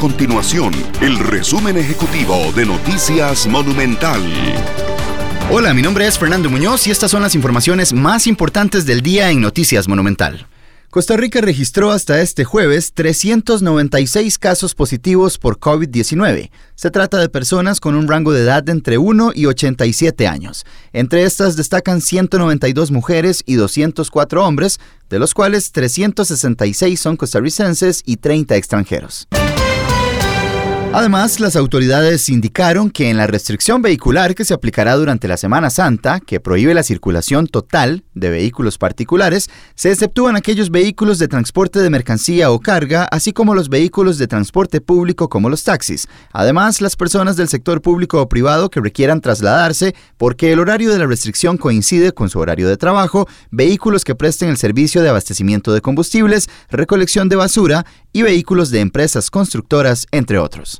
continuación el resumen ejecutivo de Noticias Monumental. Hola, mi nombre es Fernando Muñoz y estas son las informaciones más importantes del día en Noticias Monumental. Costa Rica registró hasta este jueves 396 casos positivos por COVID-19. Se trata de personas con un rango de edad de entre 1 y 87 años. Entre estas destacan 192 mujeres y 204 hombres, de los cuales 366 son costarricenses y 30 extranjeros. Además, las autoridades indicaron que en la restricción vehicular que se aplicará durante la Semana Santa, que prohíbe la circulación total de vehículos particulares, se exceptúan aquellos vehículos de transporte de mercancía o carga, así como los vehículos de transporte público como los taxis. Además, las personas del sector público o privado que requieran trasladarse porque el horario de la restricción coincide con su horario de trabajo, vehículos que presten el servicio de abastecimiento de combustibles, recolección de basura y vehículos de empresas constructoras, entre otros.